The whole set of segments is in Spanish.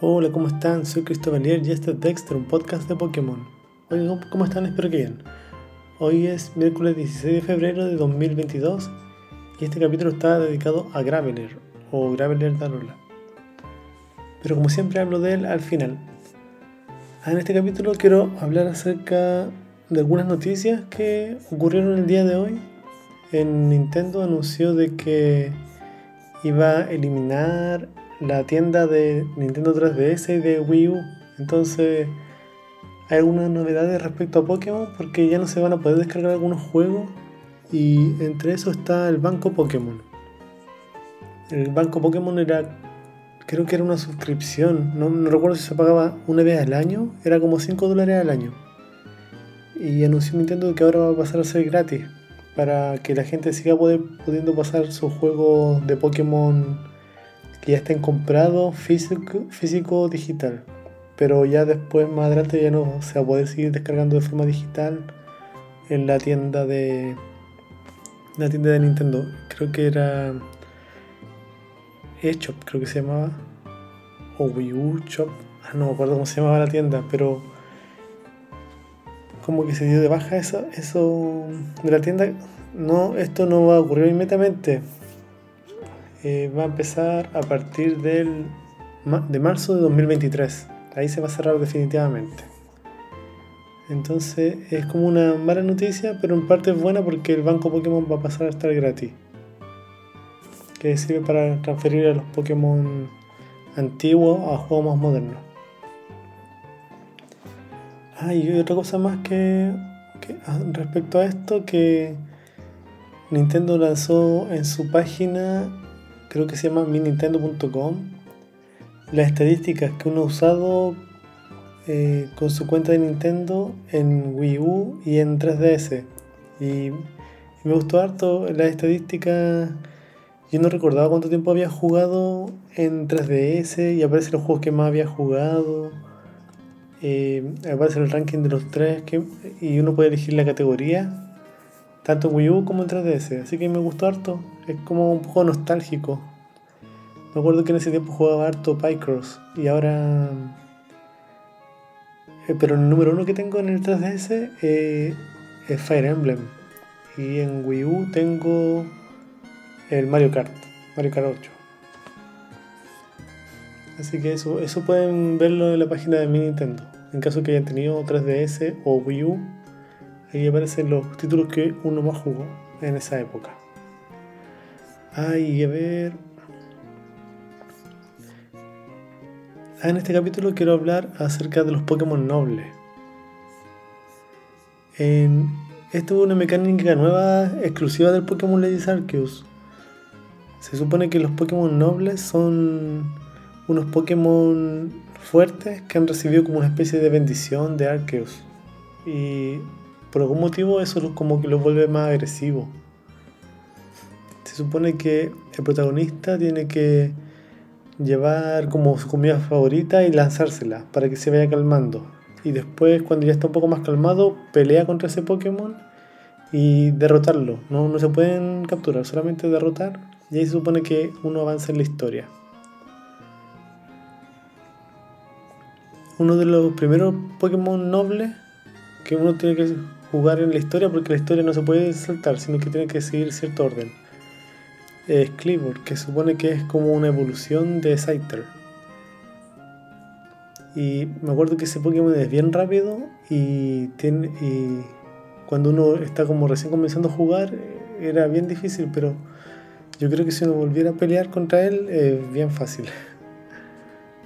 Hola, ¿cómo están? Soy Cristóbal y este es Dexter, un podcast de Pokémon. Oigan, ¿cómo están? Espero que bien. Hoy es miércoles 16 de febrero de 2022 y este capítulo está dedicado a Graveler o Graveler Darola. Pero como siempre hablo de él al final. Ah, en este capítulo quiero hablar acerca de algunas noticias que ocurrieron el día de hoy. En Nintendo anunció de que iba a eliminar la tienda de Nintendo 3DS y de Wii U. Entonces, hay algunas novedades respecto a Pokémon porque ya no se van a poder descargar algunos juegos y entre eso está el banco Pokémon. El banco Pokémon era, creo que era una suscripción, no, recuerdo si se pagaba una vez al año, era como 5 dólares al año. Y anunció Nintendo que ahora va a pasar a ser gratis para que la gente siga pudiendo pasar sus juegos de Pokémon que ya estén comprados físico, físico digital. Pero ya después, más adelante, ya no se va a poder seguir descargando de forma digital en la tienda de. La tienda de Nintendo. Creo que era. eShop, creo que se llamaba. O Wii U Shop. Ah, no me acuerdo cómo se llamaba la tienda, pero. Como que se dio de baja eso, eso de la tienda. No, esto no va a ocurrir inmediatamente eh, va a empezar a partir del, de marzo de 2023. Ahí se va a cerrar definitivamente. Entonces es como una mala noticia, pero en parte es buena porque el banco Pokémon va a pasar a estar gratis. Que sirve para transferir a los Pokémon antiguos a juegos más modernos. Ah, y otra cosa más que, ah, respecto a esto, que Nintendo lanzó en su página creo que se llama minintendo.com, las estadísticas que uno ha usado eh, con su cuenta de Nintendo en Wii U y en 3DS. Y, me gustó harto las estadísticas. Yo no recordaba cuánto tiempo había jugado en 3DS y aparecen los juegos que más había jugado. Eh, aparece el ranking de los tres que, y uno puede elegir la categoría tanto en Wii U como en 3DS, así que me gustó harto, es como un poco nostálgico. Me acuerdo que en ese tiempo jugaba harto Picross y ahora... Eh, pero el número uno que tengo en el 3DS eh, es Fire Emblem. Y en Wii U tengo el Mario Kart, Mario Kart 8. Así que eso, eso pueden verlo en la página de mi Nintendo. En caso que hayan tenido 3DS o Wii U, Ahí aparecen los títulos que uno más jugó en esa época. Ay, a ver. Ah, en este capítulo quiero hablar acerca de los Pokémon nobles. En, esto es una mecánica nueva exclusiva del Pokémon Lady Arceus. Se supone que los Pokémon nobles son unos Pokémon fuertes que han recibido como una especie de bendición de Arceus. Y por algún motivo eso como que lo vuelve más agresivo. Se supone que el protagonista tiene que llevar como su comida favorita y lanzársela para que se vaya calmando. Y después, cuando ya está un poco más calmado, pelea contra ese Pokémon y derrotarlo. No, no se pueden capturar, solamente derrotar. Y ahí se supone que uno avanza en la historia. Uno de los primeros Pokémon nobles que uno tiene que jugar en la historia porque la historia no se puede saltar, sino que tiene que seguir cierto orden. Es Cleaver, que supone que es como una evolución de Scyther. Y me acuerdo que ese Pokémon es bien rápido y, tiene, y cuando uno está como recién comenzando a jugar era bien difícil, pero yo creo que si uno volviera a pelear contra él es bien fácil.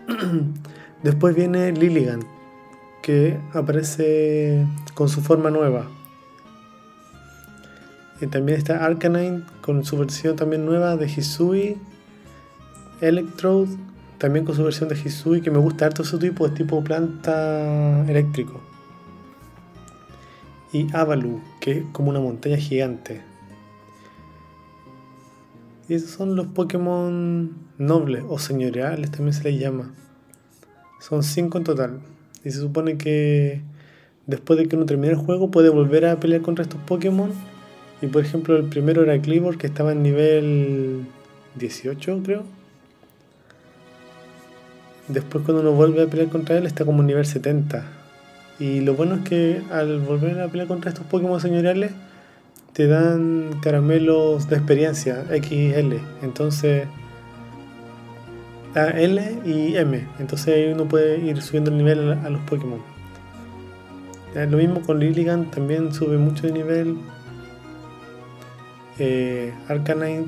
Después viene Lilligant, que aparece con su forma nueva. Y también está Arcanine con su versión también nueva de Hisui. Electrode también con su versión de Hisui, que me gusta harto su tipo, es tipo planta eléctrico. Y Avalu, que es como una montaña gigante. Y esos son los Pokémon nobles o señoriales, también se les llama. Son cinco en total. Y se supone que después de que uno termine el juego puede volver a pelear contra estos Pokémon. Y por ejemplo el primero era Clibor que estaba en nivel 18 creo. después cuando uno vuelve a pelear contra él está como nivel 70. Y lo bueno es que al volver a pelear contra estos Pokémon señoriales, te dan caramelos de experiencia XL. Entonces, a L y M. Entonces uno puede ir subiendo el nivel a los Pokémon. Lo mismo con Lilligant, también sube mucho de nivel. Eh, Arcanine,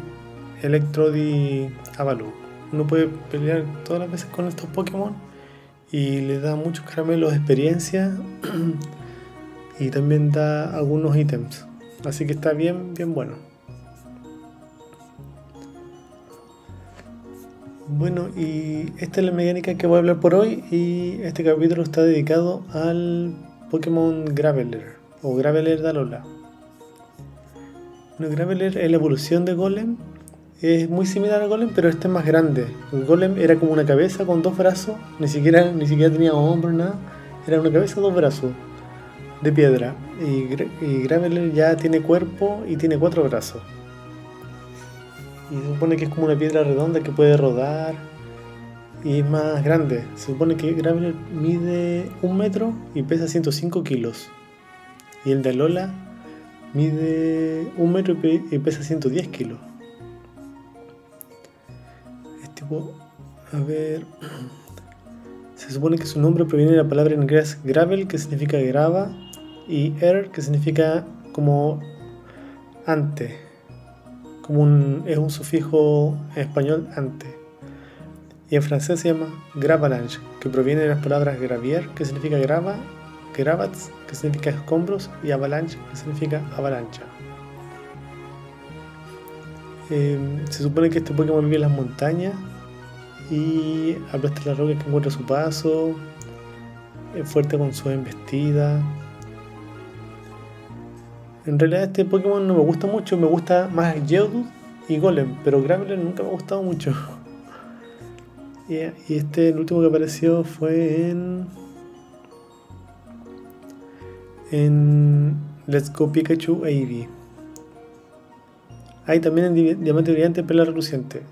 Electrode y Avalu. Uno puede pelear todas las veces con estos Pokémon y le da muchos caramelos de experiencia y también da algunos ítems. Así que está bien, bien bueno. Bueno, y esta es la mecánica que voy a hablar por hoy y este capítulo está dedicado al Pokémon Graveler o Graveler de Alola. Graveler es la evolución de Golem. Es muy similar a Golem, pero este es más grande. El Golem era como una cabeza con dos brazos, ni siquiera, ni siquiera tenía hombros, nada. Era una cabeza, dos brazos de piedra. Y, y Graveler ya tiene cuerpo y tiene cuatro brazos. Y se supone que es como una piedra redonda que puede rodar y es más grande. Se supone que Graveler mide un metro y pesa 105 kilos. Y el de Lola mide un metro y pesa 110 kilos. Es tipo, a ver, se supone que su nombre proviene de la palabra en inglés gravel, que significa grava, y er, que significa como ante es un sufijo en español ante. Y en francés se llama gravalanche, que proviene de las palabras gravier, que significa grava, gravats, que significa escombros, y avalanche, que significa avalancha. Em, se supone que este Pokémon vive en las montañas y aplasta las rocas que encuentra su paso, es fuerte con su embestida, en realidad este Pokémon no me gusta mucho, me gusta más Geodude y Golem, pero Graveler nunca me ha gustado mucho. y este, el último que apareció fue en... En Let's Go Pikachu e. Hay también en Diamante Brillante Perla Reluciente.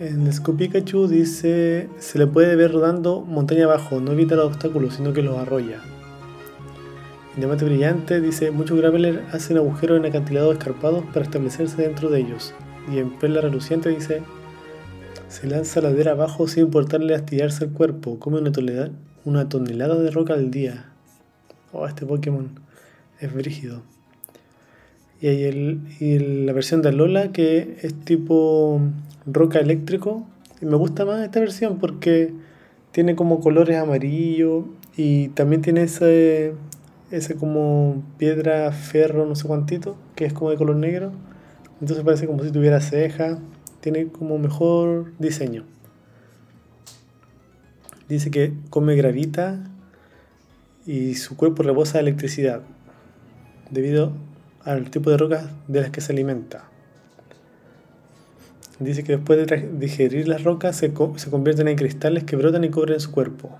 En Let's Go Pikachu dice, se le puede ver rodando montaña abajo, no evita los obstáculos, sino que los arrolla. En Diamante Brillante dice, muchos graveler hacen agujeros en acantilados escarpados para establecerse dentro de ellos. Y en Perla Reluciente dice, se lanza ladera abajo sin importarle astillarse el cuerpo, come una tonelada, una tonelada de roca al día. Oh, este Pokémon es brígido. Y hay el, y la versión de Alola que es tipo roca eléctrico. Y me gusta más esta versión porque tiene como colores amarillo y también tiene ese, ese como piedra, ferro, no sé cuántito, que es como de color negro. Entonces parece como si tuviera ceja. Tiene como mejor diseño. Dice que come gravita y su cuerpo rebosa electricidad debido al tipo de rocas de las que se alimenta. Dice que después de digerir las rocas se, convierten en cristales que brotan y cubren su cuerpo.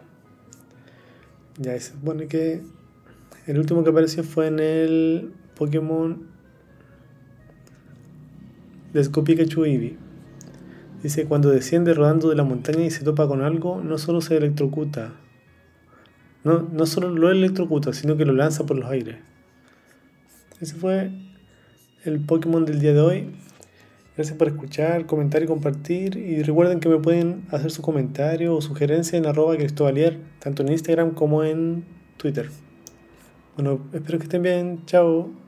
Ya se supone que el último que apareció fue en el Pokémon Go Pikachu Eevee. Dice, cuando desciende rodando de la montaña y se topa con algo, no solo se electrocuta. No, no solo lo electrocuta, sino que lo lanza por los aires. Ese fue el Pokémon del día de hoy. Gracias por escuchar, comentar y compartir. Y recuerden que me pueden hacer su comentario o sugerencia en arroba cristobalier, tanto en Instagram como en Twitter. Bueno, espero que estén bien. Chao.